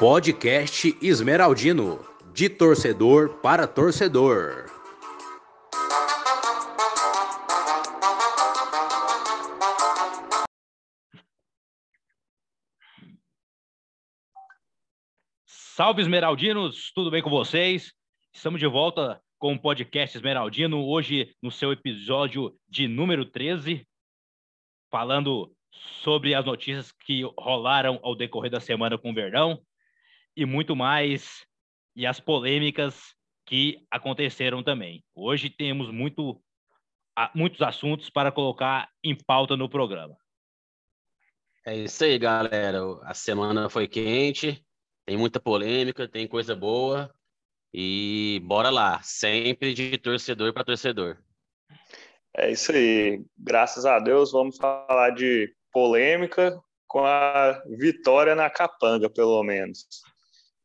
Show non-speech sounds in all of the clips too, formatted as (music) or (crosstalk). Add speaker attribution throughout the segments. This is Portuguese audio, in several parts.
Speaker 1: Podcast Esmeraldino, de torcedor para torcedor.
Speaker 2: Salve Esmeraldinos, tudo bem com vocês? Estamos de volta com o podcast Esmeraldino, hoje no seu episódio de número 13, falando sobre as notícias que rolaram ao decorrer da semana com o Verdão e muito mais, e as polêmicas que aconteceram também. Hoje temos muito, muitos assuntos para colocar em pauta no programa.
Speaker 3: É isso aí, galera. A semana foi quente, tem muita polêmica, tem coisa boa. E bora lá, sempre de torcedor para torcedor.
Speaker 4: É isso aí. Graças a Deus, vamos falar de polêmica com a vitória na capanga, pelo menos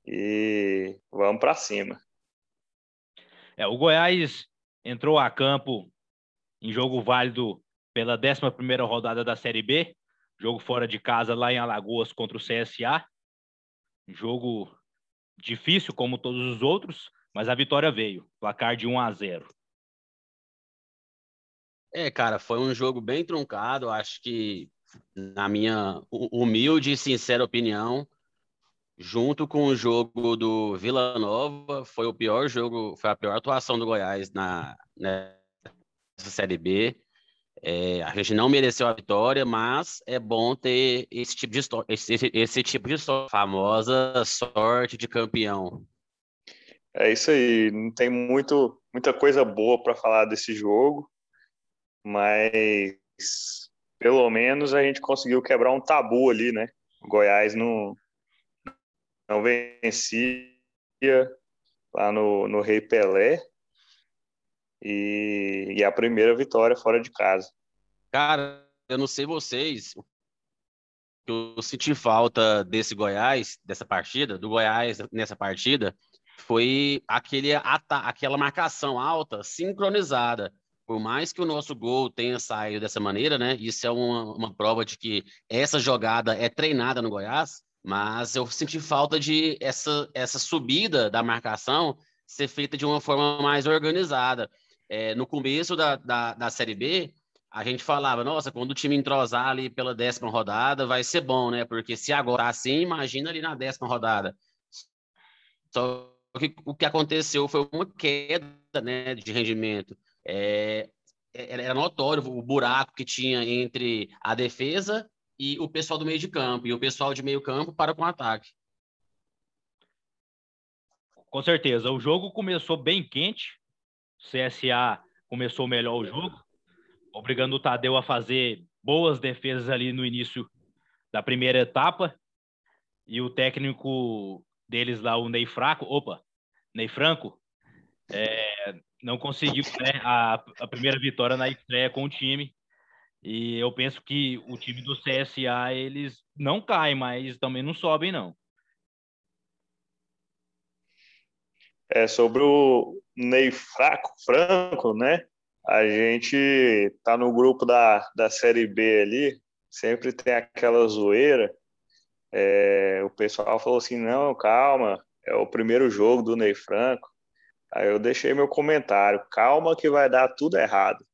Speaker 4: e vamos para cima.
Speaker 2: É, o Goiás entrou a campo em jogo válido pela 11 rodada da Série B, jogo fora de casa lá em Alagoas contra o CSA. Jogo difícil como todos os outros, mas a vitória veio, placar de 1 a 0.
Speaker 3: É, cara, foi um jogo bem truncado, acho que na minha humilde e sincera opinião, junto com o jogo do Vila Nova, foi o pior jogo, foi a pior atuação do Goiás na nessa Série B. É, a gente não mereceu a vitória, mas é bom ter esse tipo de história, esse, esse tipo de história, famosa sorte de campeão.
Speaker 4: É isso aí, não tem muito, muita coisa boa para falar desse jogo, mas pelo menos a gente conseguiu quebrar um tabu ali, né? O Goiás não, não vencia lá no, no Rei Pelé. E, e a primeira vitória fora de casa.
Speaker 3: Cara, eu não sei vocês, eu senti falta desse Goiás, dessa partida, do Goiás nessa partida, foi aquele aquela marcação alta, sincronizada. Por mais que o nosso gol tenha saído dessa maneira, né? Isso é uma, uma prova de que essa jogada é treinada no Goiás. Mas eu senti falta de essa, essa subida da marcação ser feita de uma forma mais organizada. É, no começo da, da, da Série B, a gente falava, nossa, quando o time entrosar ali pela décima rodada, vai ser bom, né? Porque se agora assim, imagina ali na décima rodada. Só que o que aconteceu foi uma queda né, de rendimento. É, era notório o buraco que tinha entre a defesa e o pessoal do meio de campo. E o pessoal de meio campo para com o ataque.
Speaker 2: Com certeza. O jogo começou bem quente. O CSA começou melhor o jogo, obrigando o Tadeu a fazer boas defesas ali no início da primeira etapa. E o técnico deles lá, o Ney Fraco, opa, Ney Franco, é, não conseguiu né, a, a primeira vitória na estreia com o time. E eu penso que o time do CSA, eles não caem, mas também não sobem, não.
Speaker 4: É, sobre o Ney Fraco, Franco, né? A gente tá no grupo da, da Série B ali, sempre tem aquela zoeira. É, o pessoal falou assim: não, calma, é o primeiro jogo do Ney Franco. Aí eu deixei meu comentário: calma que vai dar tudo errado.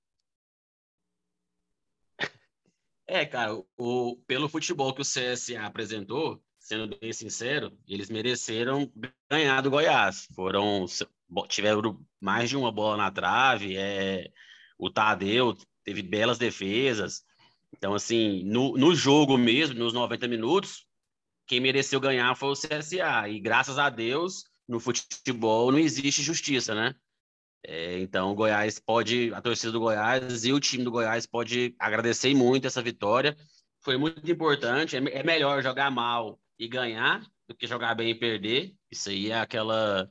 Speaker 3: É, cara, o, pelo futebol que o CSA apresentou, sendo bem sincero, eles mereceram ganhar do Goiás. Foram tiveram mais de uma bola na trave, é, o Tadeu teve belas defesas. Então, assim, no, no jogo mesmo, nos 90 minutos, quem mereceu ganhar foi o CSA. E graças a Deus, no futebol não existe justiça, né? É, então, o Goiás pode, a torcida do Goiás e o time do Goiás pode agradecer muito essa vitória. Foi muito importante. É, é melhor jogar mal e ganhar do que jogar bem e perder. Isso aí é aquela.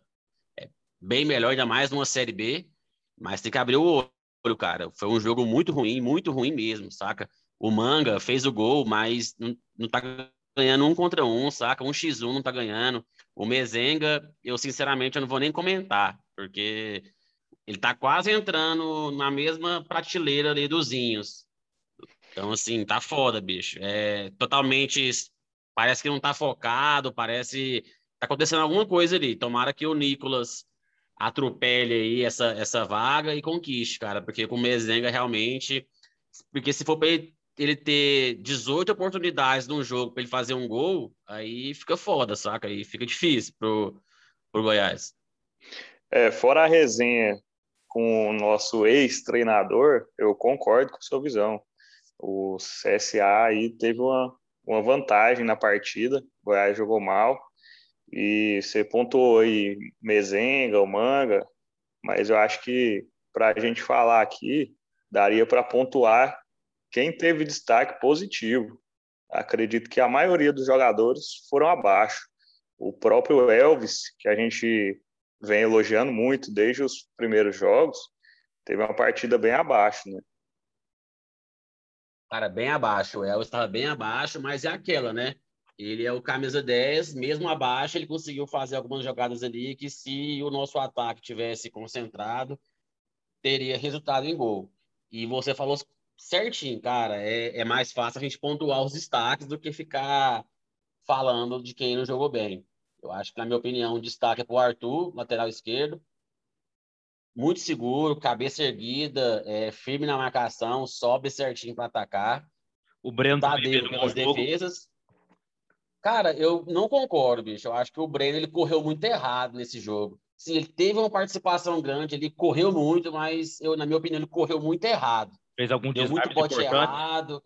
Speaker 3: É bem melhor, ainda mais numa Série B. Mas tem que abrir o olho, cara. Foi um jogo muito ruim, muito ruim mesmo, saca? O Manga fez o gol, mas não, não tá ganhando um contra um, saca? Um x1 não tá ganhando. O Mezenga, eu sinceramente eu não vou nem comentar, porque ele está quase entrando na mesma prateleira ali dos Inhos. Então, assim, tá foda, bicho. É totalmente. Parece que não tá focado, parece. Tá acontecendo alguma coisa ali. Tomara que o Nicolas atropele aí essa, essa vaga e conquiste, cara, porque com o Mezenga realmente. Porque se for para ele, ele ter 18 oportunidades num jogo para ele fazer um gol, aí fica foda, saca? Aí fica difícil pro, pro Goiás.
Speaker 4: É, fora a resenha com o nosso ex-treinador, eu concordo com a sua visão. O CSA aí teve uma, uma vantagem na partida, o Goiás jogou mal, e você pontuou aí Mezenga, o Manga, mas eu acho que para a gente falar aqui, daria para pontuar quem teve destaque positivo. Acredito que a maioria dos jogadores foram abaixo. O próprio Elvis, que a gente vem elogiando muito desde os primeiros jogos, teve uma partida bem abaixo, né?
Speaker 3: Cara, bem abaixo. O Elvis estava bem abaixo, mas é aquela, né? Ele é o camisa 10, mesmo abaixo, ele conseguiu fazer algumas jogadas ali que se o nosso ataque tivesse concentrado, teria resultado em gol. E você falou certinho, cara, é, é mais fácil a gente pontuar os destaques do que ficar falando de quem não jogou bem. Eu acho que, na minha opinião, o destaque é para o Arthur, lateral esquerdo. Muito seguro, cabeça erguida, é, firme na marcação, sobe certinho para atacar.
Speaker 2: O Breno
Speaker 3: Tadeu pelas defesas. Cara, eu não concordo, bicho. Eu acho que o Breno ele correu muito errado nesse jogo. Sim, ele teve uma participação grande, ele correu muito, mas eu, na minha opinião, ele correu muito errado.
Speaker 2: Fez algum
Speaker 3: Deu muito bote errado.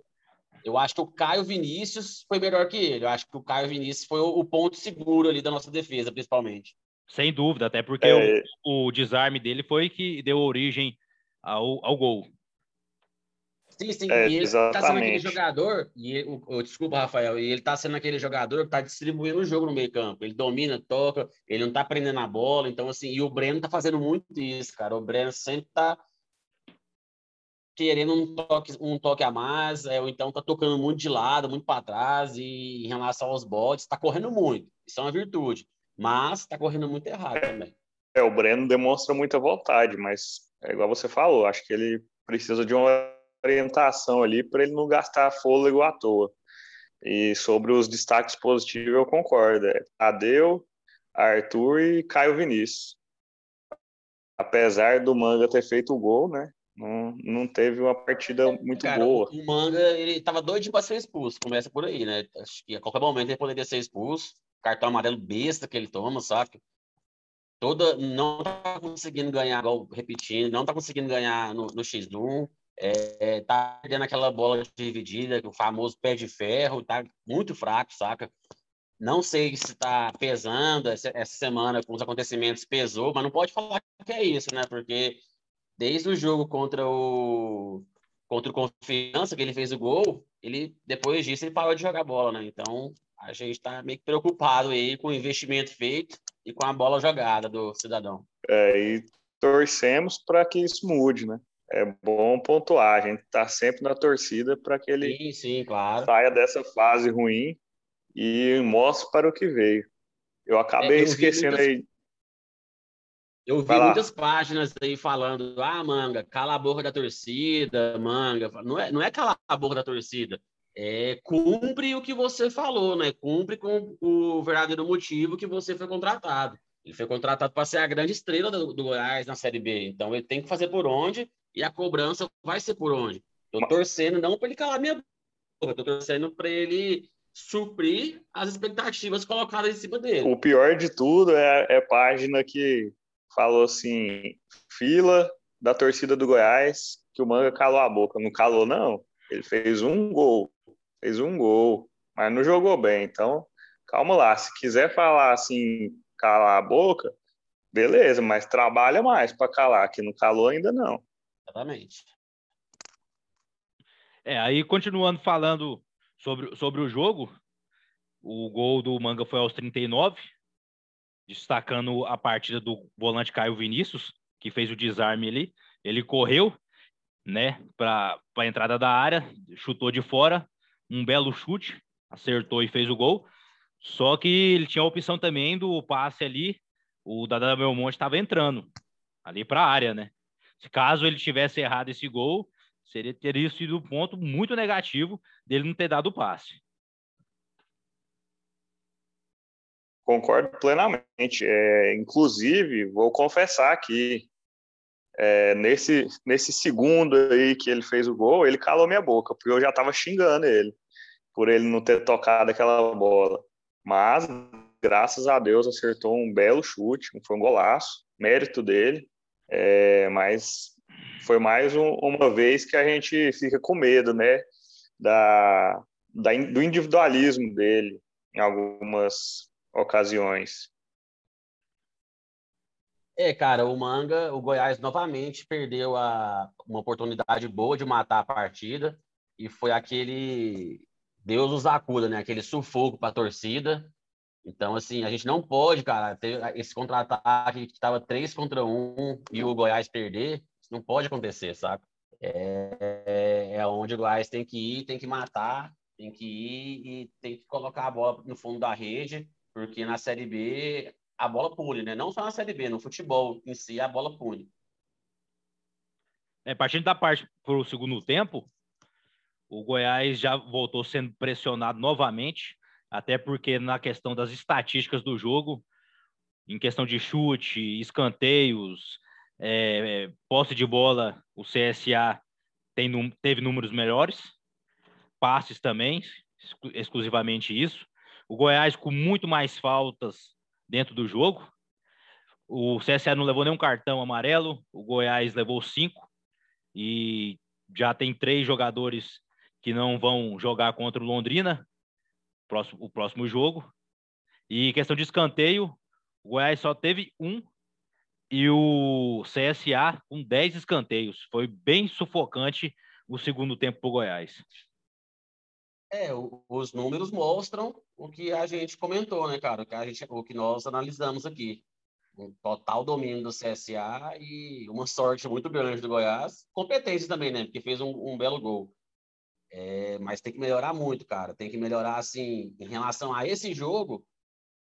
Speaker 3: Eu acho que o Caio Vinícius foi melhor que ele. Eu acho que o Caio Vinícius foi o, ponto seguro ali da nossa defesa, principalmente.
Speaker 2: Sem dúvida, até porque é... o, o, desarme dele foi que deu origem ao, ao gol.
Speaker 3: Sim, sim. É, e ele exatamente. tá sendo aquele jogador, e ele, o, o, desculpa, Rafael, e ele tá sendo aquele jogador que tá distribuindo o jogo no meio campo. Ele domina, toca, ele não tá prendendo a bola, então assim, e o Breno tá fazendo muito isso, cara. O Breno sempre tá querendo um toque, um toque a mais, é, ou então tá tocando muito de lado, muito para trás, e em relação aos botes, tá correndo muito. Isso é uma virtude, mas tá correndo muito errado também.
Speaker 4: É, o Breno demonstra muita vontade, mas é igual você falou, acho que ele precisa de uma orientação ali para ele não gastar fôlego à toa. E sobre os destaques positivos, eu concordo. É Tadeu, Arthur e Caio Vinícius. Apesar do Manga ter feito o gol, né? Não, não teve uma partida muito Cara, boa.
Speaker 3: O, Manga, ele tava doido para ser expulso, começa por aí, né? Acho que a qualquer momento ele poderia ser expulso. Cartão amarelo besta que ele toma, sabe? Toda, não tá conseguindo ganhar, igual repetindo, não tá conseguindo ganhar no, no X1. É, é, tá perdendo aquela bola dividida, o famoso pé de ferro, tá muito fraco, saca? Não sei se está pesando essa, essa semana com os acontecimentos, pesou, mas não pode falar que é isso, né? Porque desde o jogo contra o contra o Confiança, que ele fez o gol, ele depois disso ele parou de jogar bola, né? Então a gente está meio que preocupado aí com o investimento feito e com a bola jogada do cidadão.
Speaker 4: É, e torcemos para que isso mude, né? É bom pontuar, a gente está sempre na torcida para que ele
Speaker 3: sim, sim, claro.
Speaker 4: saia dessa fase ruim e mostre para o que veio. Eu acabei é, eu esquecendo muitas... aí
Speaker 3: eu vi muitas páginas aí falando, ah, manga, cala a boca da torcida, manga. Não é, não é calar a boca da torcida, é cumpre o que você falou, né? Cumpre com o verdadeiro motivo que você foi contratado. Ele foi contratado para ser a grande estrela do, do, Goiás na Série B. Então ele tem que fazer por onde e a cobrança vai ser por onde. Estou torcendo não para ele calar minha boca, estou torcendo para ele suprir as expectativas colocadas em cima dele.
Speaker 4: O pior de tudo é, é página que falou assim: fila da torcida do Goiás, que o Manga calou a boca. Não calou, não. Ele fez um gol, fez um gol, mas não jogou bem. Então, calma lá. Se quiser falar assim, calar a boca, beleza, mas trabalha mais para calar, que não calou ainda não.
Speaker 3: Exatamente.
Speaker 2: É, aí continuando falando sobre, sobre o jogo, o gol do Manga foi aos 39, destacando a partida do volante Caio Vinícius, que fez o desarme ali. Ele correu, né, para a entrada da área, chutou de fora, um belo chute, acertou e fez o gol. Só que ele tinha a opção também do passe ali, o Dada Belmonte estava entrando ali para a área, né? Se caso ele tivesse errado esse gol, seria teria sido um ponto muito negativo dele não ter dado o passe.
Speaker 4: Concordo plenamente. É, inclusive, vou confessar aqui, é, nesse, nesse segundo aí que ele fez o gol, ele calou minha boca, porque eu já estava xingando ele por ele não ter tocado aquela bola. Mas, graças a Deus, acertou um belo chute, foi um golaço, mérito dele. É, mas foi mais um, uma vez que a gente fica com medo, né, da, da, do individualismo dele em algumas ocasiões.
Speaker 3: É, cara, o Manga, o Goiás novamente perdeu a, uma oportunidade boa de matar a partida e foi aquele Deus os acuda, né? Aquele sufoco para a torcida. Então, assim, a gente não pode, cara, ter esse contra-ataque que estava três contra um e o Goiás perder. Isso não pode acontecer, sabe? É, é onde o Goiás tem que ir, tem que matar, tem que ir e tem que colocar a bola no fundo da rede, porque na Série B a bola pune, né? Não só na Série B, no futebol em si a bola pune.
Speaker 2: É, partindo da parte para o segundo tempo, o Goiás já voltou sendo pressionado novamente, até porque na questão das estatísticas do jogo, em questão de chute, escanteios, é, posse de bola, o CSA tem, teve números melhores, passes também, exclusivamente isso. O Goiás com muito mais faltas dentro do jogo. O CSA não levou nenhum cartão amarelo, o Goiás levou cinco e já tem três jogadores que não vão jogar contra o Londrina, próximo, o próximo jogo. E questão de escanteio, o Goiás só teve um e o CSA com 10 escanteios. Foi bem sufocante o segundo tempo para o Goiás.
Speaker 3: É, os números mostram o que a gente comentou, né, cara? O que, a gente, o que nós analisamos aqui. Um total domínio do CSA e uma sorte muito grande do Goiás. Competência também, né? Porque fez um, um belo gol. É, mas tem que melhorar muito, cara. Tem que melhorar, assim, em relação a esse jogo,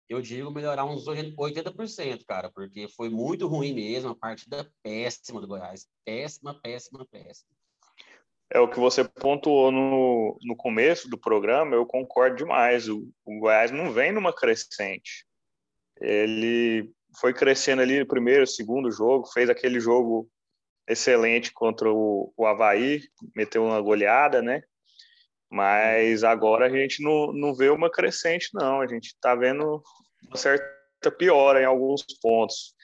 Speaker 3: eu digo melhorar uns 80%, cara, porque foi muito ruim mesmo, a partida péssima do Goiás. Péssima, péssima, péssima.
Speaker 4: É o que você pontuou no, no começo do programa, eu concordo demais. O, o Goiás não vem numa crescente. Ele foi crescendo ali no primeiro, segundo jogo, fez aquele jogo excelente contra o, o Havaí, meteu uma goleada, né? Mas agora a gente não, não vê uma crescente, não. A gente está vendo uma certa piora em alguns pontos.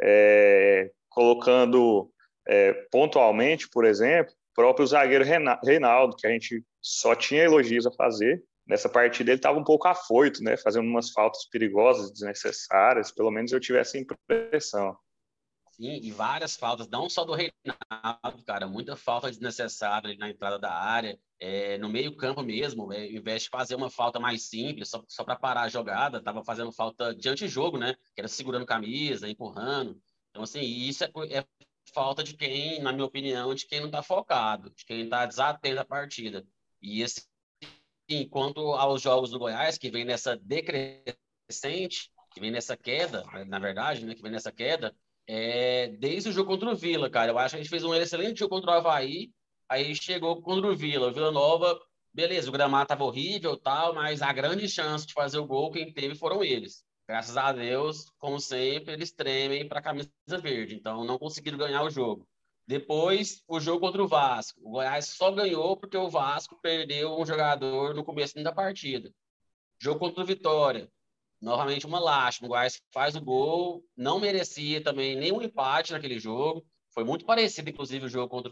Speaker 4: É, colocando é, pontualmente, por exemplo, o próprio zagueiro Reinaldo, que a gente só tinha elogios a fazer. Nessa partida ele estava um pouco afoito, né, fazendo umas faltas perigosas, desnecessárias, pelo menos eu tive essa impressão.
Speaker 3: Sim, e várias faltas, não só do Reinaldo, cara, muita falta desnecessária na entrada da área, é, no meio campo mesmo, é, ao invés de fazer uma falta mais simples, só, só para parar a jogada, estava fazendo falta de antijogo, né, que era segurando camisa, empurrando, então assim, isso é, é falta de quem, na minha opinião, de quem não está focado, de quem está desatento à partida, e assim, quanto aos jogos do Goiás, que vem nessa decrescente, que vem nessa queda, na verdade, né, que vem nessa queda, é, desde o jogo contra o Vila, cara. Eu acho que a gente fez um excelente jogo contra o Havaí, aí chegou contra o Vila. O Vila Nova, beleza, o gramado estava horrível tal, mas a grande chance de fazer o gol, quem teve foram eles. Graças a Deus, como sempre, eles tremem para a camisa verde, então não conseguiram ganhar o jogo. Depois, o jogo contra o Vasco. O Goiás só ganhou porque o Vasco perdeu um jogador no começo da partida. Jogo contra o Vitória novamente uma lástima. O Goiás faz o gol, não merecia também nenhum empate naquele jogo. Foi muito parecido, inclusive, o jogo contra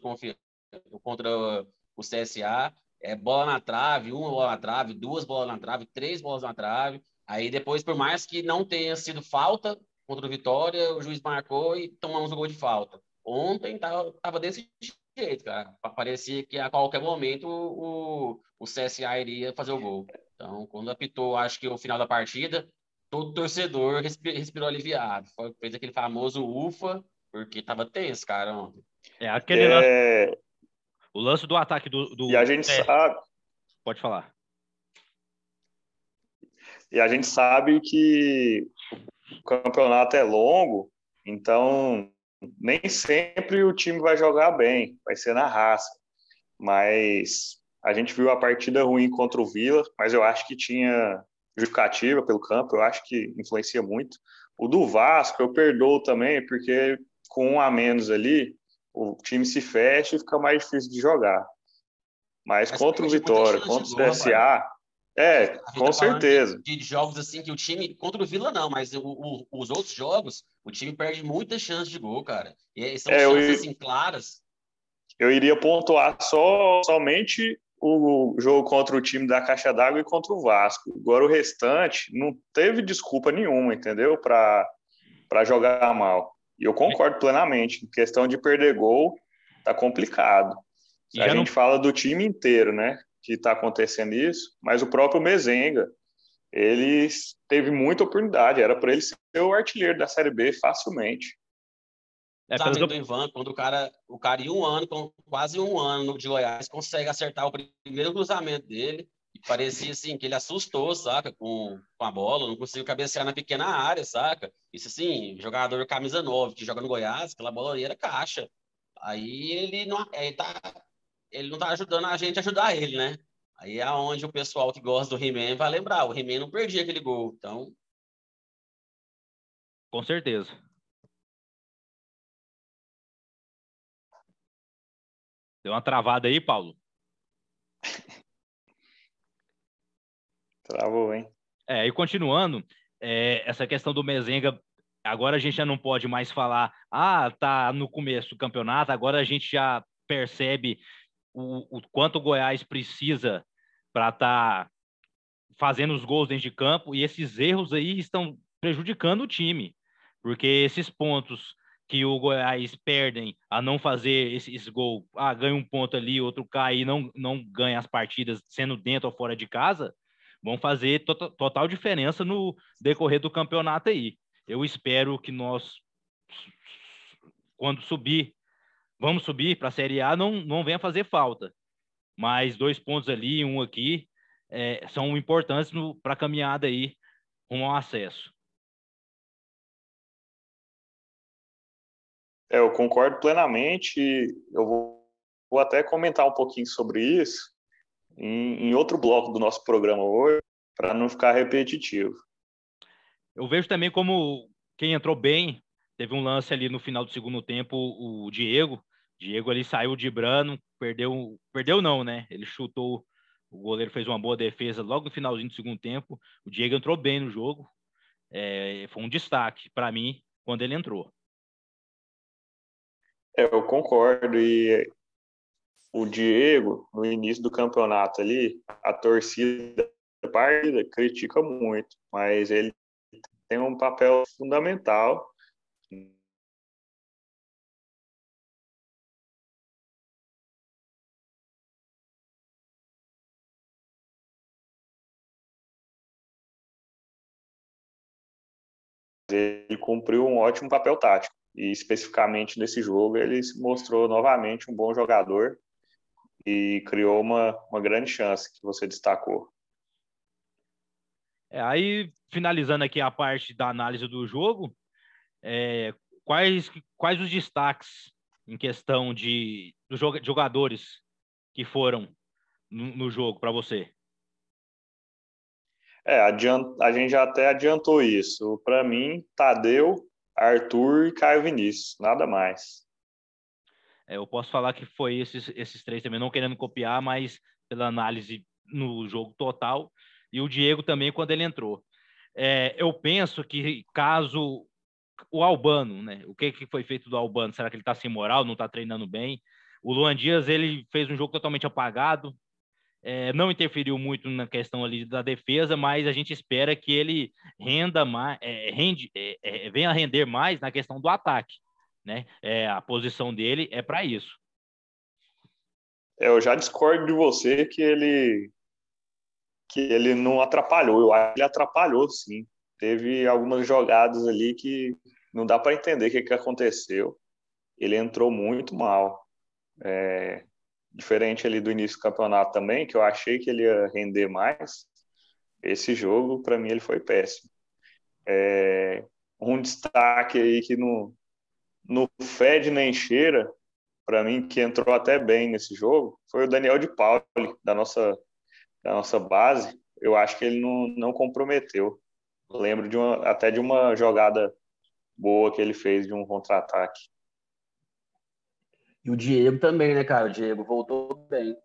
Speaker 3: o, contra o CSA. É, bola na trave, uma bola na trave, duas bolas na trave, três bolas na trave. Aí depois, por mais que não tenha sido falta contra o Vitória, o juiz marcou e tomamos o gol de falta. Ontem tava, tava desse jeito, cara. Parecia que a qualquer momento o, o CSA iria fazer o gol. Então, quando apitou, acho que o final da partida, todo torcedor respirou aliviado. Foi, fez aquele famoso ufa, porque tava tenso, cara, ontem.
Speaker 2: É aquele é... Lance, o lance do ataque do. do...
Speaker 4: E a gente é. sabe.
Speaker 2: Pode falar.
Speaker 4: E a gente sabe que o campeonato é longo, então nem sempre o time vai jogar bem, vai ser na raça. Mas a gente viu a partida ruim contra o Vila, mas eu acho que tinha justificativa pelo campo, eu acho que influencia muito. O do Vasco eu perdoo também, porque com um a menos ali, o time se fecha e fica mais difícil de jogar. Mas, mas contra o Vitória, contra o CSA, é, com tá certeza.
Speaker 3: De, de, jogos assim que o time, contra o Vila não, mas o, o, os outros jogos, o time perde muitas chances de gol, cara. E são é, chances eu, assim claras.
Speaker 4: Eu iria pontuar só somente o jogo contra o time da Caixa d'Água e contra o Vasco. Agora o restante não teve desculpa nenhuma, entendeu? Para jogar mal. E eu concordo plenamente. Em questão de perder gol, tá complicado. a gente não... fala do time inteiro, né? Que está acontecendo isso, mas o próprio Mezenga, ele teve muita oportunidade. Era para ele ser o artilheiro da Série B facilmente.
Speaker 3: É, pelo... do Ivan, quando o cara, o cara em um ano, com quase um ano de Goiás, consegue acertar o primeiro cruzamento dele, e parecia assim, que ele assustou, saca, com, com a bola, não conseguiu cabecear na pequena área, saca? Isso assim, jogador camisa 9, que joga no Goiás, aquela bola ali era caixa. Aí ele não, ele tá, ele não tá ajudando a gente a ajudar ele, né? Aí é onde o pessoal que gosta do He-Man vai lembrar, o He-Man não perdia aquele gol, então...
Speaker 2: Com certeza. Deu uma travada aí, Paulo? (laughs)
Speaker 4: Travou, hein?
Speaker 2: É, e continuando, é, essa questão do Mezenga, agora a gente já não pode mais falar, ah, tá no começo do campeonato, agora a gente já percebe o, o quanto o Goiás precisa para estar tá fazendo os gols dentro de campo, e esses erros aí estão prejudicando o time, porque esses pontos que o Goiás perdem a não fazer esse, esse gol, ah, ganha um ponto ali, outro cai e não, não ganha as partidas sendo dentro ou fora de casa, vão fazer to total diferença no decorrer do campeonato aí. Eu espero que nós, quando subir, vamos subir para a Série A, não, não venha fazer falta. Mas dois pontos ali, um aqui, é, são importantes para a caminhada aí rumo ao acesso.
Speaker 4: É, eu concordo plenamente. Eu vou, vou, até comentar um pouquinho sobre isso em, em outro bloco do nosso programa hoje, para não ficar repetitivo.
Speaker 2: Eu vejo também como quem entrou bem, teve um lance ali no final do segundo tempo, o Diego. Diego ali saiu de brano, perdeu, perdeu não, né? Ele chutou, o goleiro fez uma boa defesa logo no finalzinho do segundo tempo. O Diego entrou bem no jogo, é, foi um destaque para mim quando ele entrou.
Speaker 4: É, eu concordo. E o Diego, no início do campeonato ali, a torcida partida critica muito, mas ele tem um papel fundamental ele cumpriu um ótimo papel tático e especificamente nesse jogo ele se mostrou novamente um bom jogador e criou uma, uma grande chance que você destacou.
Speaker 2: É, aí, finalizando aqui a parte da análise do jogo, é, quais, quais os destaques em questão de, dos jogadores que foram no, no jogo para você?
Speaker 4: É, a gente já até adiantou isso. Para mim, Tadeu Arthur e Caio Vinícius, nada mais.
Speaker 2: É, eu posso falar que foi esses, esses três também, não querendo copiar, mas pela análise no jogo total, e o Diego também quando ele entrou. É, eu penso que caso o Albano, né? O que, que foi feito do Albano? Será que ele está sem moral, não está treinando bem? O Luan Dias, ele fez um jogo totalmente apagado, é, não interferiu muito na questão ali da defesa, mas a gente espera que ele renda mais, é, rende, é, é venha a render mais na questão do ataque, né? É, a posição dele é para isso.
Speaker 4: É, eu já discordo de você que ele que ele não atrapalhou. Eu acho que ele atrapalhou, sim. Teve algumas jogadas ali que não dá para entender o que, que aconteceu. Ele entrou muito mal. É, diferente ali do início do campeonato também, que eu achei que ele ia render mais, esse jogo, para mim, ele foi péssimo. É, um destaque aí que não, no Fed nem cheira, para mim, que entrou até bem nesse jogo, foi o Daniel de Pauli, da nossa, da nossa base. Eu acho que ele não, não comprometeu. Lembro de uma, até de uma jogada boa que ele fez de um contra-ataque.
Speaker 3: E o Diego também, né, cara? O Diego voltou bem.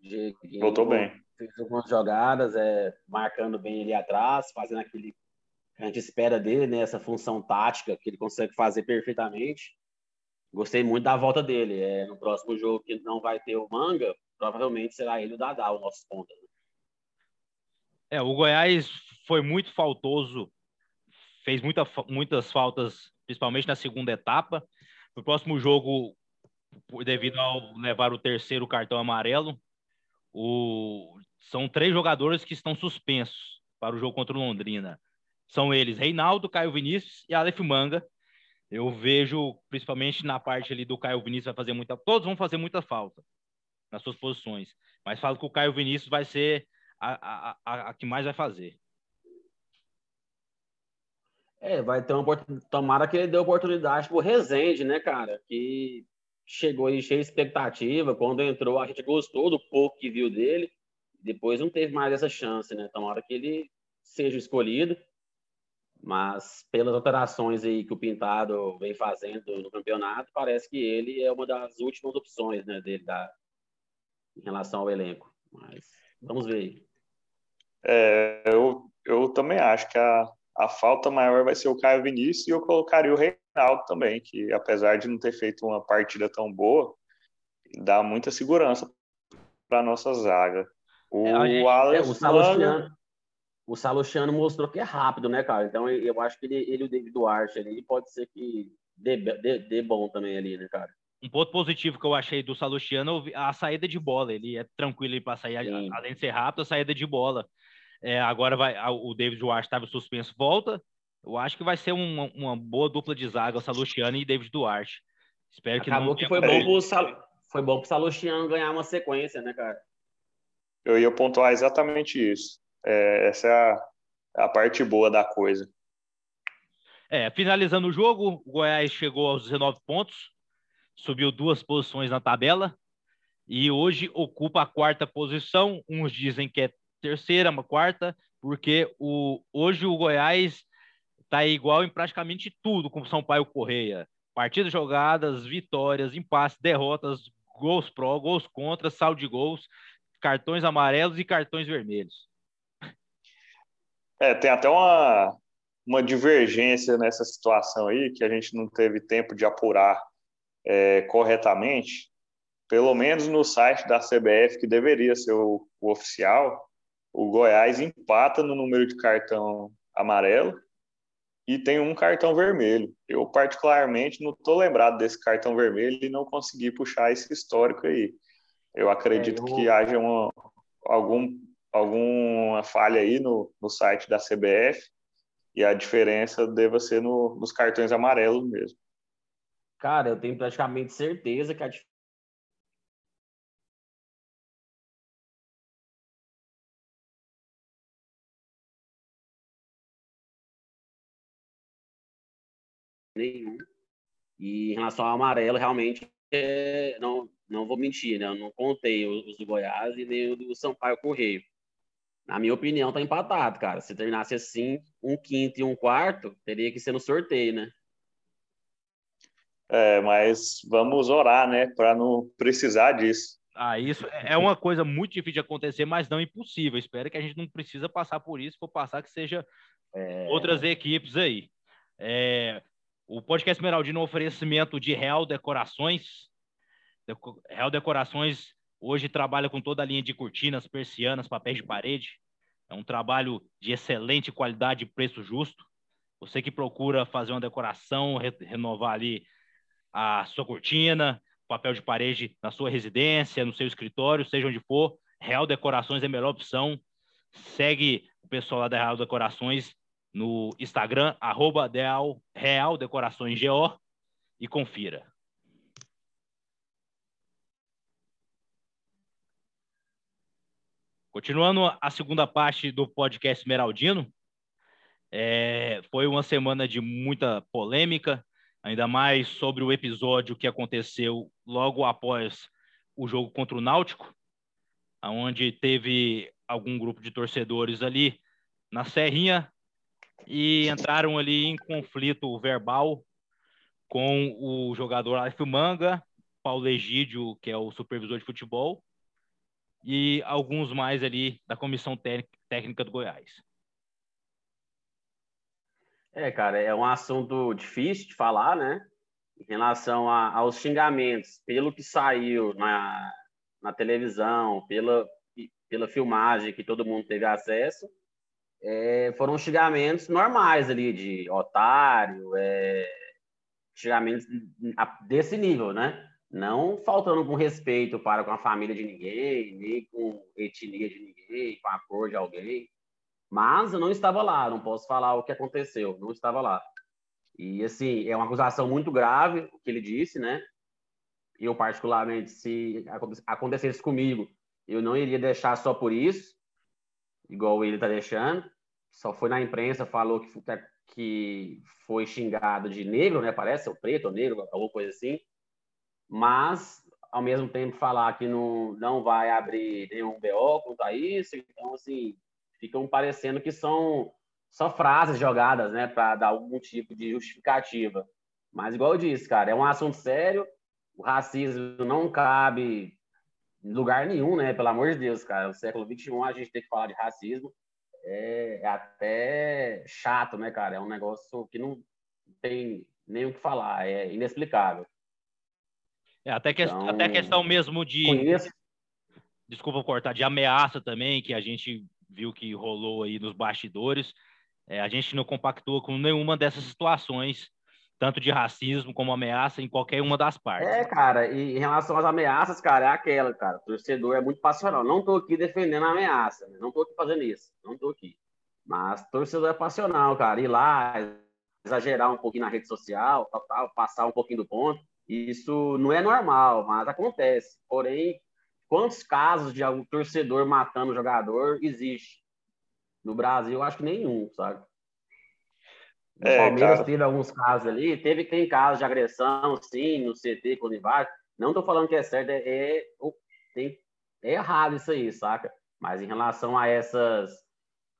Speaker 4: Diego, voltou bem.
Speaker 3: Fez algumas jogadas, é, marcando bem ali atrás, fazendo aquele que a gente espera dele, né? Essa função tática que ele consegue fazer perfeitamente. Gostei muito da volta dele. É, no próximo jogo que não vai ter o Manga, provavelmente será ele o Dadá, o nosso ponta. Né?
Speaker 2: É, o Goiás foi muito faltoso, fez muita, muitas faltas, principalmente na segunda etapa. No próximo jogo, devido ao levar o terceiro cartão amarelo, o... são três jogadores que estão suspensos para o jogo contra o Londrina. São eles Reinaldo, Caio Vinícius e Aleph Manga. Eu vejo, principalmente na parte ali do Caio Vinícius, vai fazer muita. Todos vão fazer muita falta nas suas posições. Mas falo que o Caio Vinícius vai ser a, a, a, a que mais vai fazer.
Speaker 3: É, vai ter uma oportunidade. Tomara que ele dê oportunidade pro Rezende, né, cara? Que chegou aí cheio de expectativa. Quando entrou, a gente gostou do pouco que viu dele. Depois não teve mais essa chance, né? Tomara que ele seja escolhido. Mas pelas alterações aí que o Pintado vem fazendo no campeonato, parece que ele é uma das últimas opções, né, dele da, em relação ao elenco. Mas vamos ver.
Speaker 4: É, eu, eu também acho que a, a falta maior vai ser o Caio Vinícius e eu colocaria o Reinaldo também, que apesar de não ter feito uma partida tão boa, dá muita segurança para nossa zaga.
Speaker 3: O, é, é, o Salustiano, o Salustiano mostrou que é rápido, né, cara? Então eu acho que ele, ele e o David Duarte ali pode ser que dê, dê, dê bom também ali, né, cara?
Speaker 2: Um ponto positivo que eu achei do Salustiano a saída de bola. Ele é tranquilo para sair, Sim. além de ser rápido, a saída de bola. É, agora vai, o David Duarte estava suspenso, volta. Eu acho que vai ser uma, uma boa dupla de zaga, o Salustiano e David Duarte. Espero que
Speaker 3: Acabou não que foi bom, pro Sal... foi bom pro Salustiano ganhar uma sequência, né, cara?
Speaker 4: Eu ia pontuar exatamente isso. É, essa é a, a parte boa da coisa.
Speaker 2: É, finalizando o jogo, o Goiás chegou aos 19 pontos, subiu duas posições na tabela e hoje ocupa a quarta posição. Uns dizem que é terceira, uma quarta, porque o, hoje o Goiás está igual em praticamente tudo com o São Paulo Correia. Partidas jogadas, vitórias, empates, derrotas, gols pró, gols contra, saldo de gols, cartões amarelos e cartões vermelhos.
Speaker 4: É, tem até uma, uma divergência nessa situação aí, que a gente não teve tempo de apurar é, corretamente. Pelo menos no site da CBF, que deveria ser o, o oficial, o Goiás empata no número de cartão amarelo e tem um cartão vermelho. Eu, particularmente, não estou lembrado desse cartão vermelho e não consegui puxar esse histórico aí. Eu acredito é, eu... que haja uma, algum alguma falha aí no, no site da CBF e a diferença deva ser no, nos cartões amarelos mesmo.
Speaker 3: Cara, eu tenho praticamente certeza que a nenhum. E em relação ao amarelo, realmente, é, não, não vou mentir, né? Eu não contei os do Goiás e nem o do Sampaio Correio na minha opinião, tá empatado, cara. Se terminasse assim, um quinto e um quarto, teria que ser no sorteio, né?
Speaker 4: É, mas vamos orar, né, para não precisar disso.
Speaker 2: Ah, isso é uma coisa muito difícil de acontecer, mas não impossível. Espero que a gente não precisa passar por isso, for passar que seja é... outras equipes aí. É... O podcast Esmeraldino é um oferecimento de Real Decorações. Real Decorações Hoje trabalha com toda a linha de cortinas, persianas, papéis de parede. É um trabalho de excelente qualidade e preço justo. Você que procura fazer uma decoração, re renovar ali a sua cortina, papel de parede na sua residência, no seu escritório, seja onde for, Real Decorações é a melhor opção. Segue o pessoal lá da Real Decorações no Instagram, arroba Real, Decorações GO e confira. Continuando a segunda parte do podcast Esmeraldino, é, foi uma semana de muita polêmica. ainda mais sobre o episódio que aconteceu logo após o jogo contra o Náutico, onde teve algum grupo de torcedores ali na Serrinha e entraram ali em conflito verbal com o jogador Alf Manga, Paulo Egídio, que é o supervisor de futebol, e alguns mais ali da comissão técnica do Goiás.
Speaker 3: É, cara, é um assunto difícil de falar, né? Em relação a, aos xingamentos, pelo que saiu na, na televisão, pela, pela filmagem que todo mundo teve acesso, é, foram xingamentos normais ali, de otário, é, xingamentos desse nível, né? Não faltando com respeito para com a família de ninguém, nem com etnia de ninguém, com a cor de alguém. Mas eu não estava lá, não posso falar o que aconteceu, não estava lá. E, assim, é uma acusação muito grave o que ele disse, né? Eu, particularmente, se acontecesse comigo, eu não iria deixar só por isso, igual ele está deixando. Só foi na imprensa, falou que, que foi xingado de negro, né? Parece, ou preto ou negro, alguma coisa assim. Mas, ao mesmo tempo, falar que não, não vai abrir nenhum BO quanto a isso. Então, assim, ficam parecendo que são só frases jogadas, né? Para dar algum tipo de justificativa. Mas, igual eu disse, cara, é um assunto sério. O racismo não cabe em lugar nenhum, né? Pelo amor de Deus, cara. No século XXI a gente tem que falar de racismo. É, é até chato, né, cara? É um negócio que não tem nem o que falar. É inexplicável.
Speaker 2: É, até, que, então, até questão mesmo de. Conheço. Desculpa cortar, de ameaça também, que a gente viu que rolou aí nos bastidores. É, a gente não compactua com nenhuma dessas situações tanto de racismo como ameaça em qualquer uma das partes.
Speaker 3: É, cara, e em relação às ameaças, cara, é aquela, cara, o torcedor é muito passional. Não tô aqui defendendo a ameaça, né? não tô aqui fazendo isso, não tô aqui. Mas torcedor é passional, cara, ir lá, exagerar um pouquinho na rede social, tal, tal, passar um pouquinho do ponto, isso não é normal, mas acontece. Porém, quantos casos de algum torcedor matando jogador existe? No Brasil, acho que nenhum, sabe? O é, Palmeiras cara. teve alguns casos ali, teve tem casos de agressão, sim, no CT com o Nivar. Não estou falando que é certo, é, é, tem, é errado isso aí, saca? Mas em relação a essas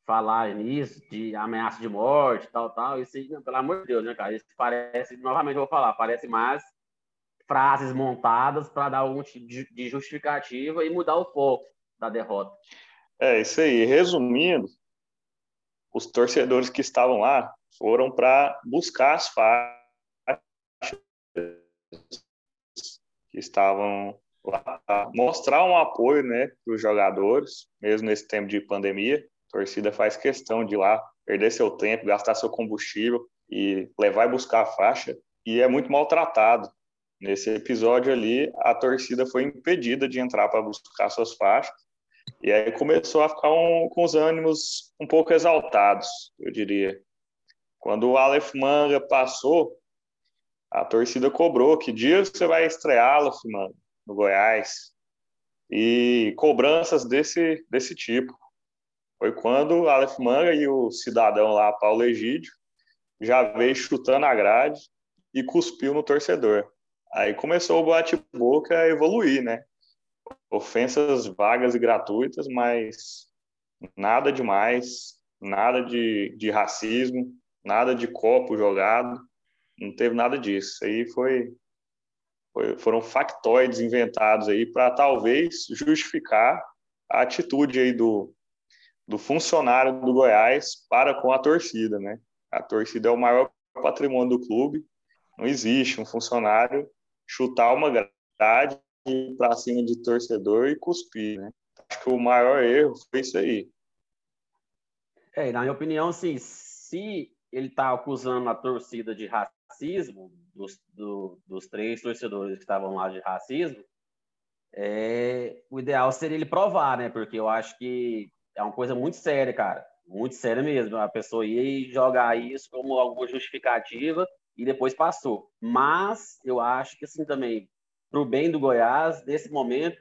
Speaker 3: falar nisso, de ameaça de morte, tal, tal, isso aí, pelo amor de Deus, né, cara? Isso parece, novamente eu vou falar, parece mais frases montadas para dar algum tipo de justificativa e mudar o foco da derrota.
Speaker 4: É, isso aí. Resumindo, os torcedores que estavam lá foram para buscar as faixas que estavam lá, mostrar um apoio né, para os jogadores, mesmo nesse tempo de pandemia. A torcida faz questão de ir lá, perder seu tempo, gastar seu combustível e levar e buscar a faixa. E é muito maltratado. Nesse episódio ali, a torcida foi impedida de entrar para buscar suas faixas. E aí começou a ficar um, com os ânimos um pouco exaltados, eu diria. Quando o Aleph Manga passou, a torcida cobrou que dia você vai estrear Aleph Manga no Goiás. E cobranças desse, desse tipo. Foi quando o Aleph Manga e o cidadão lá, Paulo Egídio, já veio chutando a grade e cuspiu no torcedor. Aí começou o bate-boca a evoluir, né? Ofensas vagas e gratuitas, mas nada demais, nada de, de racismo, nada de copo jogado, não teve nada disso. Aí foi, foi foram factoides inventados aí para talvez justificar a atitude aí do, do funcionário do Goiás para com a torcida, né? A torcida é o maior patrimônio do clube. Não existe um funcionário chutar uma grade para cima de torcedor e cuspir, né? Acho que o maior erro foi isso aí.
Speaker 3: É, na minha opinião, sim, se ele está acusando a torcida de racismo, dos, do, dos três torcedores que estavam lá de racismo, é, o ideal seria ele provar, né? Porque eu acho que é uma coisa muito séria, cara. Muito séria mesmo. A pessoa ia jogar isso como alguma justificativa e depois passou. Mas eu acho que, assim, também, para o bem do Goiás, nesse momento,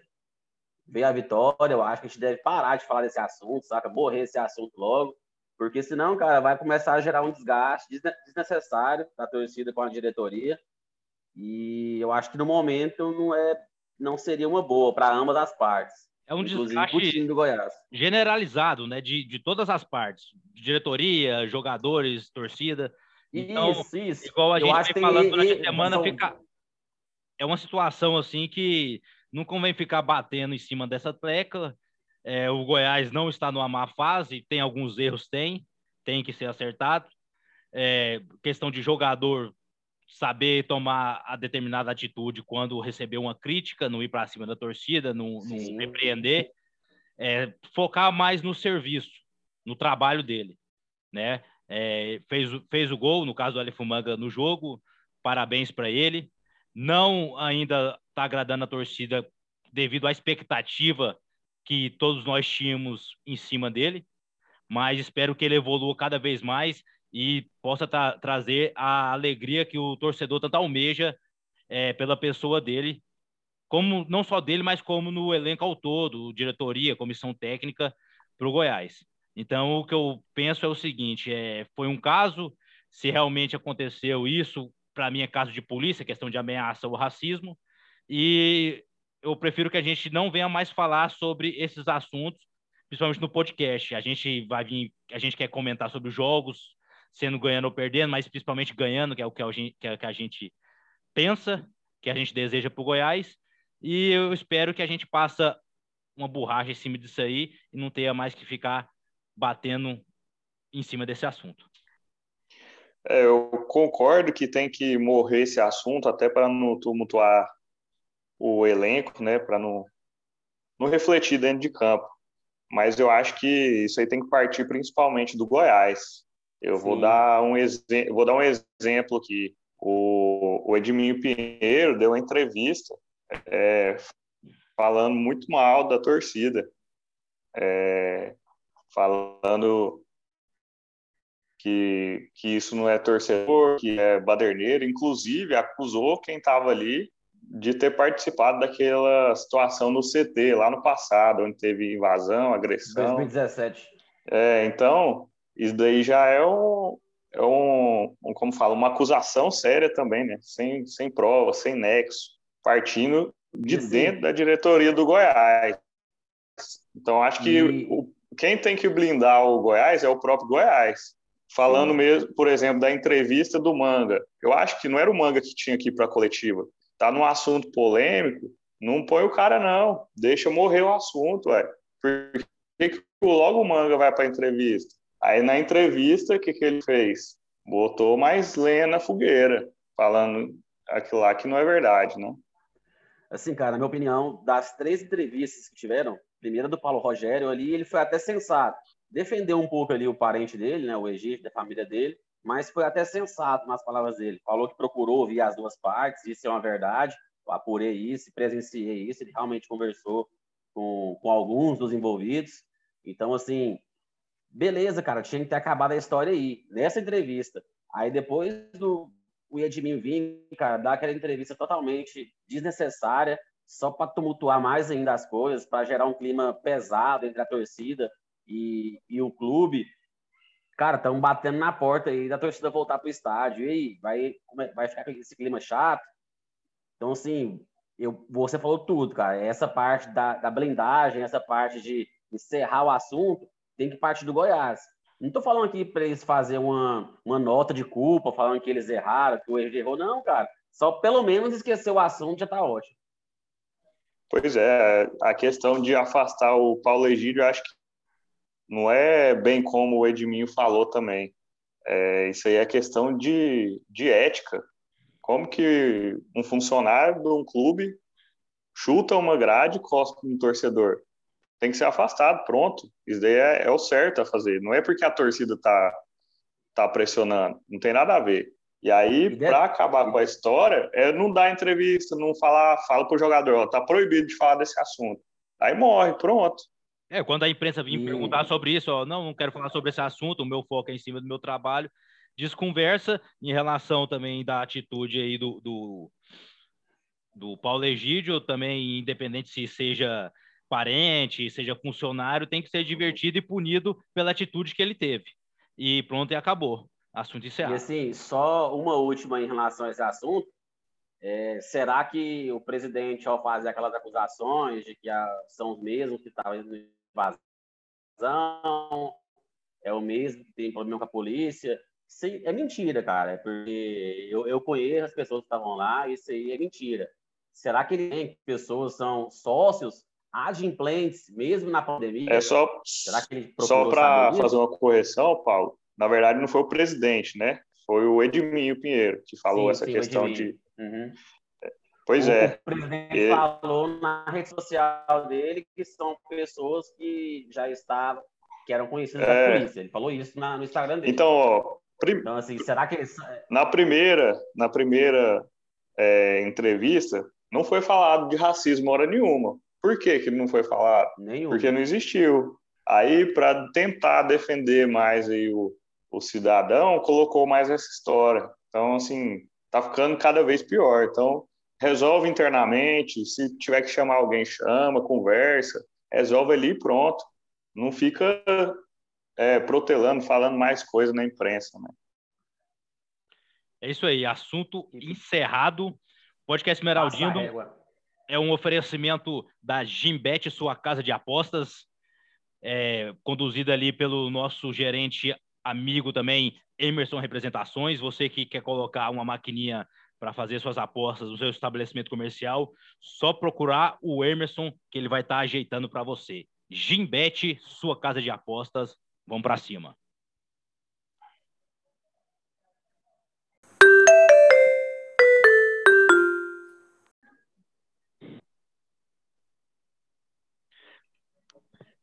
Speaker 3: veio a vitória. Eu acho que a gente deve parar de falar desse assunto, saca? Morrer esse assunto logo Porque senão, cara, vai começar a gerar um desgaste desnecessário da torcida com a diretoria. E eu acho que no momento não é não seria uma boa para ambas as partes.
Speaker 2: É um desgaste do Goiás. generalizado, né, de, de todas as partes, diretoria, jogadores, torcida. Então, isso, isso. igual a gente vem falando durante a semana, fica é uma situação assim que não convém ficar batendo em cima dessa tecla. É, o Goiás não está numa má fase, tem alguns erros, tem, tem que ser acertado. É, questão de jogador saber tomar a determinada atitude quando receber uma crítica, não ir para cima da torcida, não, não repreender, é, focar mais no serviço, no trabalho dele, né? É, fez, fez o gol, no caso do Alifumanga, no jogo, parabéns para ele. Não ainda está agradando a torcida devido à expectativa que todos nós tínhamos em cima dele, mas espero que ele evolua cada vez mais e possa tra trazer a alegria que o torcedor tanto almeja é, pela pessoa dele, como não só dele, mas como no elenco ao todo, diretoria, comissão técnica para o Goiás. Então, o que eu penso é o seguinte: é, foi um caso, se realmente aconteceu isso, para mim é caso de polícia, questão de ameaça ou racismo, e eu prefiro que a gente não venha mais falar sobre esses assuntos, principalmente no podcast. A gente vai vir, a gente quer comentar sobre os jogos, sendo ganhando ou perdendo, mas principalmente ganhando, que é o que a gente, que, é que a gente pensa, que a gente deseja para o Goiás. E eu espero que a gente passe uma borracha em cima disso aí e não tenha mais que ficar batendo em cima desse assunto.
Speaker 4: É, eu concordo que tem que morrer esse assunto até para não tumultuar o elenco, né, para não, não refletir dentro de campo. Mas eu acho que isso aí tem que partir principalmente do Goiás. Eu vou dar, um vou dar um exemplo aqui. O, o Edminho Pinheiro deu uma entrevista é, falando muito mal da torcida, é, falando que, que isso não é torcedor, que é baderneiro, inclusive acusou quem estava ali de ter participado daquela situação no CT lá no passado, onde teve invasão, agressão.
Speaker 3: 2017.
Speaker 4: É, então, isso daí já é um, é um, um, como fala, uma acusação séria também, né? Sem, sem prova, sem nexo, partindo de Sim. dentro da diretoria do Goiás. Então, acho que e... o, quem tem que blindar o Goiás é o próprio Goiás. Falando mesmo, por exemplo, da entrevista do Manga. Eu acho que não era o Manga que tinha ir para a coletiva tá num assunto polêmico, não põe o cara, não. Deixa morrer o assunto, ué. Por que, que logo o manga vai para entrevista? Aí na entrevista, o que, que ele fez? Botou mais lenha na fogueira, falando aquilo lá que não é verdade, né?
Speaker 3: Assim, cara, na minha opinião, das três entrevistas que tiveram, primeira do Paulo Rogério ali, ele foi até sensato. Defendeu um pouco ali o parente dele, né, o Egito, da família dele, mas foi até sensato nas palavras dele. Falou que procurou ouvir as duas partes, isso é uma verdade, apurei isso, presenciei isso, ele realmente conversou com, com alguns dos envolvidos. Então, assim, beleza, cara, tinha que ter acabado a história aí, nessa entrevista. Aí depois do o Edmin vir, cara, dar aquela entrevista totalmente desnecessária, só para tumultuar mais ainda as coisas, para gerar um clima pesado entre a torcida e, e o clube cara, estão batendo na porta aí da torcida voltar pro estádio. E aí, vai, vai ficar com esse clima chato? Então, assim, eu, você falou tudo, cara. Essa parte da, da blindagem, essa parte de encerrar o assunto, tem que partir do Goiás. Não estou falando aqui para eles fazer uma, uma nota de culpa, falando que eles erraram, que o erro errou. Não, cara. Só pelo menos esquecer o assunto já está ótimo.
Speaker 4: Pois é, a questão de afastar o Paulo Egídio, acho que não é bem como o Edminho falou também. É, isso aí é questão de, de ética. Como que um funcionário de um clube chuta uma grade e cospe um torcedor? Tem que ser afastado, pronto. Isso daí é, é o certo a fazer. Não é porque a torcida tá, tá pressionando. Não tem nada a ver. E aí, para acabar com a história, é não dar entrevista, não falar, fala pro jogador, ó, tá proibido de falar desse assunto. Aí morre, pronto.
Speaker 2: É, quando a imprensa vinha e... perguntar sobre isso, ó, não, não quero falar sobre esse assunto, o meu foco é em cima do meu trabalho, desconversa em relação também da atitude aí do, do, do Paulo Egídio, também independente se seja parente, seja funcionário, tem que ser divertido e punido pela atitude que ele teve. e pronto, e acabou. Assunto encerrado.
Speaker 3: E assim, só uma última em relação a esse assunto. É, será que o presidente, ao fazer aquelas acusações de que a, são os mesmos que estavam invasão, é o mesmo que tem problema com a polícia? Sim, é mentira, cara. Porque eu, eu conheço as pessoas que estavam lá, isso aí é mentira. Será que ele tem pessoas são sócios adimplentes, mesmo na pandemia?
Speaker 4: É só, só para fazer uma correção, Paulo. Na verdade, não foi o presidente, né? Foi o Edminho Pinheiro que falou sim, essa sim, questão de. Uhum. Pois
Speaker 3: o
Speaker 4: é.
Speaker 3: O presidente ele... falou na rede social dele que são pessoas que já estavam, que eram conhecidas é... da polícia. Ele falou isso na, no Instagram dele.
Speaker 4: Então, ó,
Speaker 3: prim... então assim, será que eles...
Speaker 4: na primeira, na primeira é, entrevista não foi falado de racismo hora nenhuma. Por que que não foi falado?
Speaker 3: Nenhum.
Speaker 4: Porque não existiu. Aí, para tentar defender mais aí o, o cidadão, colocou mais essa história. Então, assim, tá ficando cada vez pior. Então, resolve internamente, se tiver que chamar alguém, chama, conversa, resolve ali e pronto. Não fica é, protelando, falando mais coisa na imprensa, né?
Speaker 2: É isso aí, assunto encerrado. Podcast Esmeraldino é um oferecimento da Gimbet, sua casa de apostas, é, conduzida ali pelo nosso gerente amigo também, Emerson Representações. Você que quer colocar uma maquininha para fazer suas apostas no seu estabelecimento comercial, só procurar o Emerson que ele vai estar tá ajeitando para você. Gimbet, sua casa de apostas. Vamos para cima.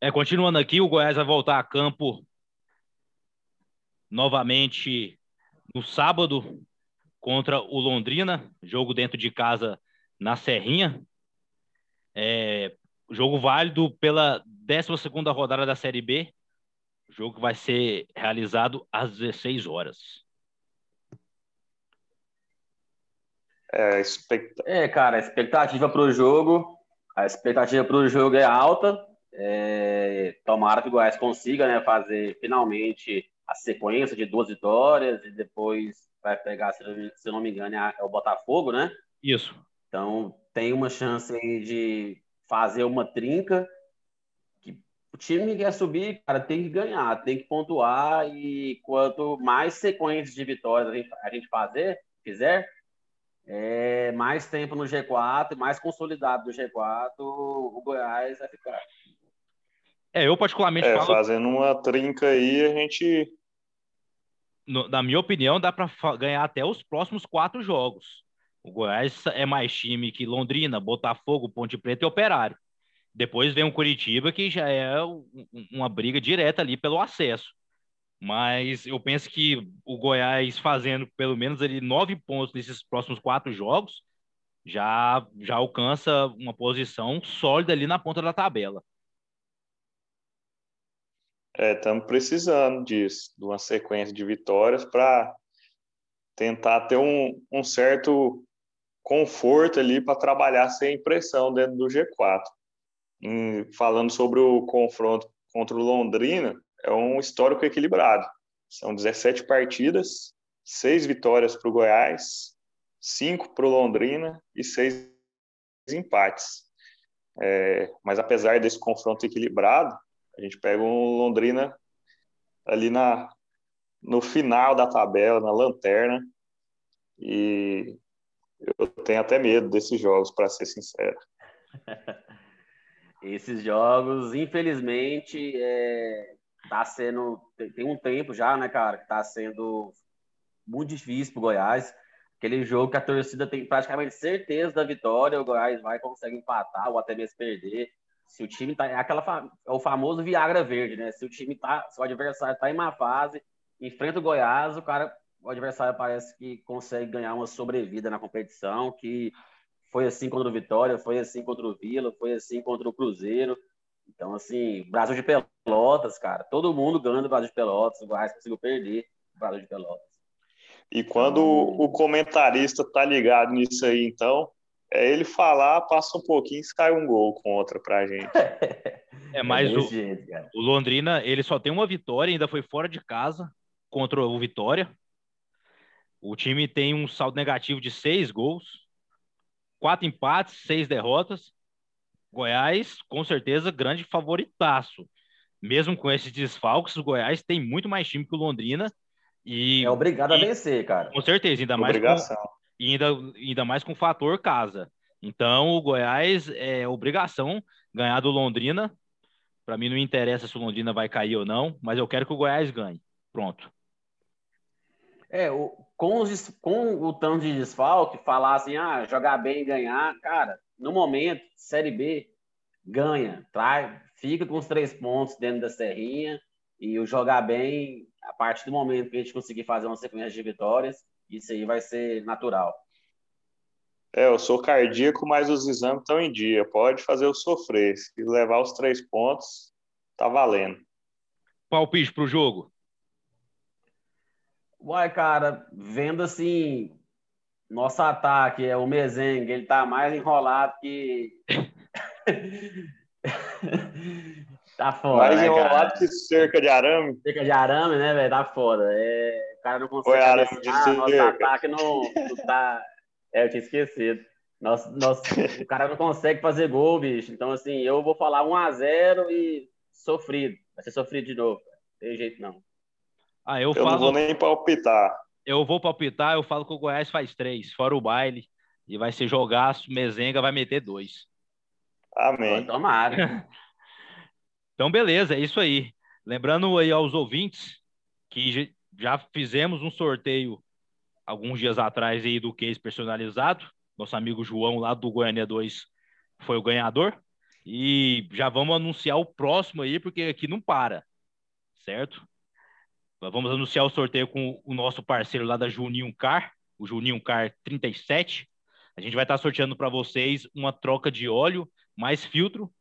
Speaker 2: É, continuando aqui, o Goiás vai voltar a campo novamente no sábado contra o Londrina, jogo dentro de casa na Serrinha. É, jogo válido pela 12 rodada da Série B. Jogo que vai ser realizado às 16 horas.
Speaker 3: É, expect... é cara, a expectativa para o jogo, a expectativa para o jogo é alta. É, tomara que o Goiás consiga né, fazer finalmente a sequência de duas vitórias e depois vai pegar, se eu não me engano, é, é o Botafogo, né?
Speaker 2: Isso.
Speaker 3: Então tem uma chance aí de fazer uma trinca. Que o time que quer subir, cara, tem que ganhar, tem que pontuar e quanto mais sequências de vitórias a gente, a gente fazer, fizer, é, mais tempo no G4, mais consolidado do G4, o Goiás vai ficar.
Speaker 2: É, eu particularmente
Speaker 4: é,
Speaker 2: falo...
Speaker 4: fazendo uma trinca aí, a gente...
Speaker 2: No, na minha opinião, dá para ganhar até os próximos quatro jogos. O Goiás é mais time que Londrina, Botafogo, Ponte Preta e Operário. Depois vem o Curitiba, que já é uma briga direta ali pelo acesso. Mas eu penso que o Goiás fazendo pelo menos ali nove pontos nesses próximos quatro jogos já, já alcança uma posição sólida ali na ponta da tabela.
Speaker 4: Estamos é, precisando disso, de uma sequência de vitórias para tentar ter um, um certo conforto ali para trabalhar sem pressão dentro do G4. Em, falando sobre o confronto contra o Londrina, é um histórico equilibrado. São 17 partidas, seis vitórias para o Goiás, cinco para o Londrina e seis empates. É, mas apesar desse confronto equilibrado, a gente pega um Londrina ali na, no final da tabela, na lanterna, e eu tenho até medo desses jogos, para ser sincero. (laughs)
Speaker 3: Esses jogos, infelizmente, é, tá sendo. Tem um tempo já, né, cara, que tá sendo muito difícil pro Goiás. Aquele jogo que a torcida tem praticamente certeza da vitória, o Goiás vai conseguir empatar ou até mesmo perder. Se o time tá. É, aquela, é o famoso Viagra verde, né? Se o time tá. Se o adversário tá em má fase, enfrenta o Goiás, o cara. O adversário parece que consegue ganhar uma sobrevida na competição, que foi assim contra o Vitória, foi assim contra o Vila, foi assim contra o Cruzeiro. Então, assim, Brasil de Pelotas, cara, todo mundo ganha do Brasil de Pelotas, o Goiás conseguiu perder o Brasil de Pelotas.
Speaker 4: E quando então... o comentarista tá ligado nisso aí, então, é ele falar, passa um pouquinho e sai um gol contra pra gente. (laughs)
Speaker 2: É, mais é o, jeito, o Londrina, ele só tem uma vitória, ainda foi fora de casa contra o Vitória. O time tem um saldo negativo de seis gols, quatro empates, seis derrotas. Goiás, com certeza, grande favoritaço. Mesmo com esses desfalques, o Goiás tem muito mais time que o Londrina. E,
Speaker 3: é obrigado
Speaker 2: e,
Speaker 3: a vencer, cara.
Speaker 2: Com certeza, ainda mais
Speaker 4: Obrigação.
Speaker 2: Com, ainda, ainda mais com o fator casa. Então, o Goiás é obrigação ganhar do Londrina. Para mim, não interessa se o Londrina vai cair ou não, mas eu quero que o Goiás ganhe. Pronto.
Speaker 3: É, o, com, os, com o tanto de desfalque, falar assim, ah, jogar bem e ganhar, cara, no momento, Série B, ganha, traz, fica com os três pontos dentro da serrinha e o jogar bem, a partir do momento que a gente conseguir fazer uma sequência de vitórias, isso aí vai ser natural.
Speaker 4: É, eu sou cardíaco, mas os exames estão em dia. Pode fazer eu sofrer. Se levar os três pontos, tá valendo.
Speaker 2: Palpite pro jogo?
Speaker 3: Uai, cara, vendo assim, nosso ataque é o Mezengue, ele tá mais enrolado que. (laughs) tá foda.
Speaker 4: Mais
Speaker 3: né,
Speaker 4: enrolado
Speaker 3: cara?
Speaker 4: que cerca de arame.
Speaker 3: Cerca de arame, né, velho? Tá foda. É, o cara não consegue.
Speaker 4: Arame de
Speaker 3: cabecear, nosso ataque não, não tá. É, eu tinha esquecido. Nosso, nosso, o cara não consegue fazer gol, bicho. Então, assim, eu vou falar 1x0 e sofrido. Vai ser sofrido de novo. Não tem jeito, não.
Speaker 2: Ah, eu,
Speaker 4: Eu
Speaker 2: falo.
Speaker 4: não vou nem palpitar.
Speaker 2: Eu vou palpitar, eu falo que o Goiás faz três, fora o baile. E vai ser jogaço, Mezenga vai meter dois.
Speaker 4: Amém.
Speaker 3: Tomara. (laughs)
Speaker 2: Então, beleza, é isso aí. Lembrando aí aos ouvintes que já fizemos um sorteio alguns dias atrás aí do case personalizado. Nosso amigo João, lá do Goiânia 2, foi o ganhador. E já vamos anunciar o próximo aí, porque aqui não para, certo? Vamos anunciar o sorteio com o nosso parceiro lá da Juninho Car, o Juninho Car 37. A gente vai estar sorteando para vocês uma troca de óleo mais filtro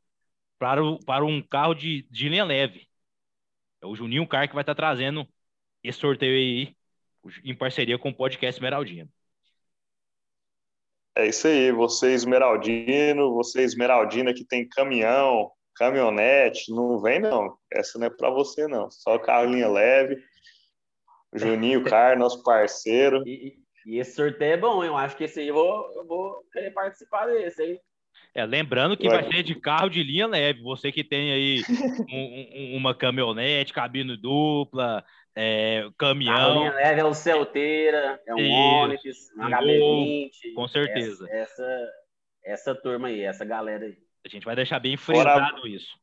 Speaker 2: para, o- para um carro de, de linha leve. É o Juninho Car que vai estar trazendo esse sorteio aí em parceria com o podcast Esmeraldino.
Speaker 4: É isso aí. Você esmeraldino, você esmeraldina que tem caminhão, caminhonete, não vem não. Essa não é para você não. Só carro linha leve. Juninho (laughs) Car, nosso parceiro.
Speaker 3: E, e- esse sorteio é bom, hein? eu acho que esse aí eu vou, eu vou querer participar desse, hein?
Speaker 2: É, lembrando que
Speaker 4: Vai.
Speaker 2: vai ser de carro de linha leve. Você que tem aí (laughs) um- um- uma caminhonete, cabine dupla, é, caminhão,
Speaker 3: Carlinha leve é um Celteira, é um
Speaker 2: Isso,
Speaker 3: Onix, um
Speaker 2: um
Speaker 3: HB20.
Speaker 2: com certeza.
Speaker 3: Essa, essa, essa turma aí, essa galera aí.
Speaker 2: a gente vai deixar bem
Speaker 4: Fora-
Speaker 2: frisado isso.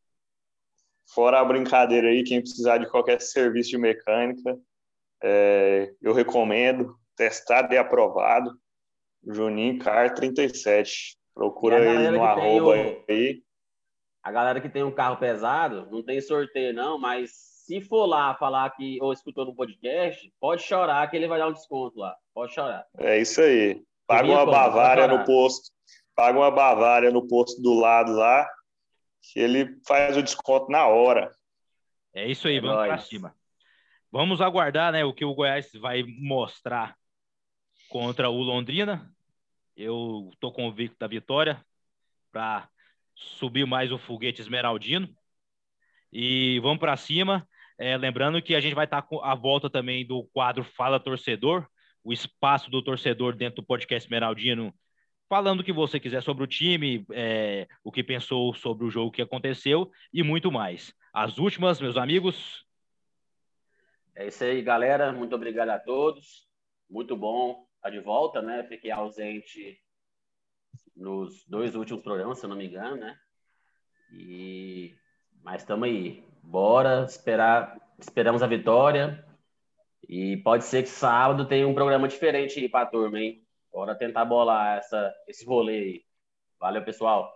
Speaker 4: Fora a brincadeira aí, quem precisar de qualquer serviço de mecânica, é, eu recomendo. Testado e aprovado. Juninho Car 37. Procura
Speaker 3: a
Speaker 4: ele no arroba
Speaker 3: o-
Speaker 4: aí.
Speaker 3: A galera que tem um carro pesado, não tem sorteio não, mas se for lá falar que ou escutou no podcast, pode chorar que ele vai dar um desconto lá. Pode chorar.
Speaker 4: É isso aí. Paga uma Bavária no posto. Paga uma Bavária no posto do lado lá, que ele faz o desconto na hora.
Speaker 2: É isso aí,
Speaker 3: É
Speaker 2: vamos para cima. Vamos aguardar né, o que o Goiás vai mostrar contra o Londrina. Eu estou convicto da vitória para subir mais o foguete esmeraldino. E vamos para cima. É, lembrando que a gente vai estar com a volta também do quadro Fala Torcedor, o espaço do torcedor dentro do podcast Esmeraldino, falando o que você quiser sobre o time, é, o que pensou sobre o jogo que aconteceu e muito mais. As últimas, meus amigos.
Speaker 3: É isso aí, galera. Muito obrigado a todos. Muito bom estar de volta, né? Fiquei ausente nos dois últimos programas, se eu não me engano, né? E mas estamos aí. Bora esperar, esperamos a vitória. E pode ser que sábado tenha um programa diferente aí para a turma, hein? Bora tentar bolar essa, esse rolê aí. Valeu, pessoal.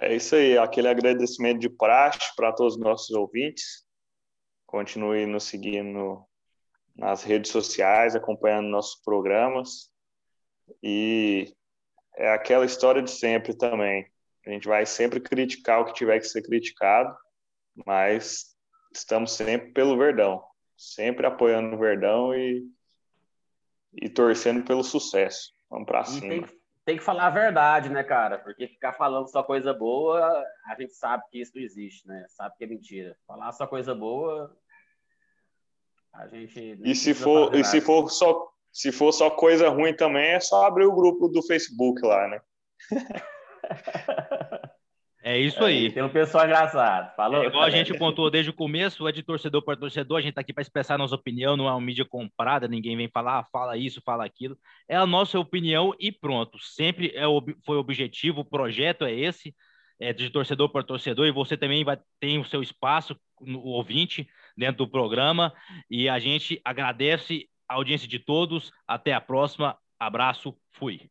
Speaker 4: É isso aí, aquele agradecimento de praxe para todos os nossos ouvintes. Continue nos seguindo nas redes sociais, acompanhando nossos programas. E é aquela história de sempre também. A gente vai sempre criticar o que tiver que ser criticado, mas estamos sempre pelo Verdão, sempre apoiando o Verdão e, e torcendo pelo sucesso. Vamos para cima.
Speaker 3: tem, que- tem que falar a verdade, né, cara? Porque ficar falando só coisa boa, a gente sabe que isso não existe, né? Sabe que é mentira. Falar só coisa boa
Speaker 5: A gente
Speaker 4: e se for e se for só se for só coisa ruim também, é só abrir o grupo do Facebook lá, né? (laughs)
Speaker 2: É isso aí.
Speaker 5: É, tem um pessoal engraçado. Falou.
Speaker 2: É igual a gente contou desde o começo, é de torcedor para torcedor, a gente está aqui para expressar a nossa opinião, não é uma mídia comprada, ninguém vem falar, ah, fala isso, fala aquilo. É a nossa opinião e pronto. Sempre é, foi o objetivo, o projeto é esse, é de torcedor para torcedor, e você também vai ter o seu espaço, o ouvinte, dentro do programa. E a gente agradece a audiência de todos. Até a próxima. Abraço. Fui.